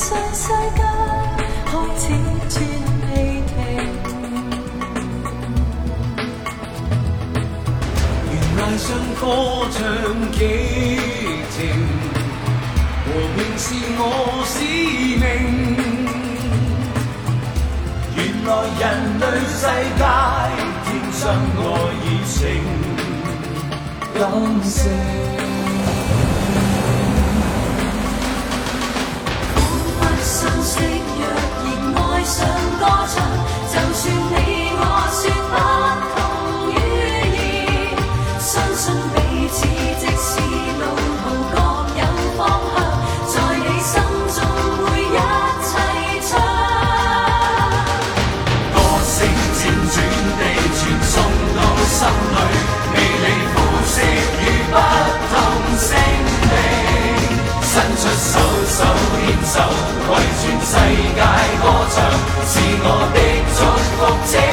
上世界开始转未停。原来上歌唱几情，和平是我使命。原来人类世界天生爱已成感性。珍惜若然爱上歌唱，就算你我，说不同语言，相信彼此即使路途各有方向，在你。心中会一齐唱。歌声辗转地传送到心里，美丽服饰与不同声地伸出手手牵手。世界歌唱，是我的祝福者。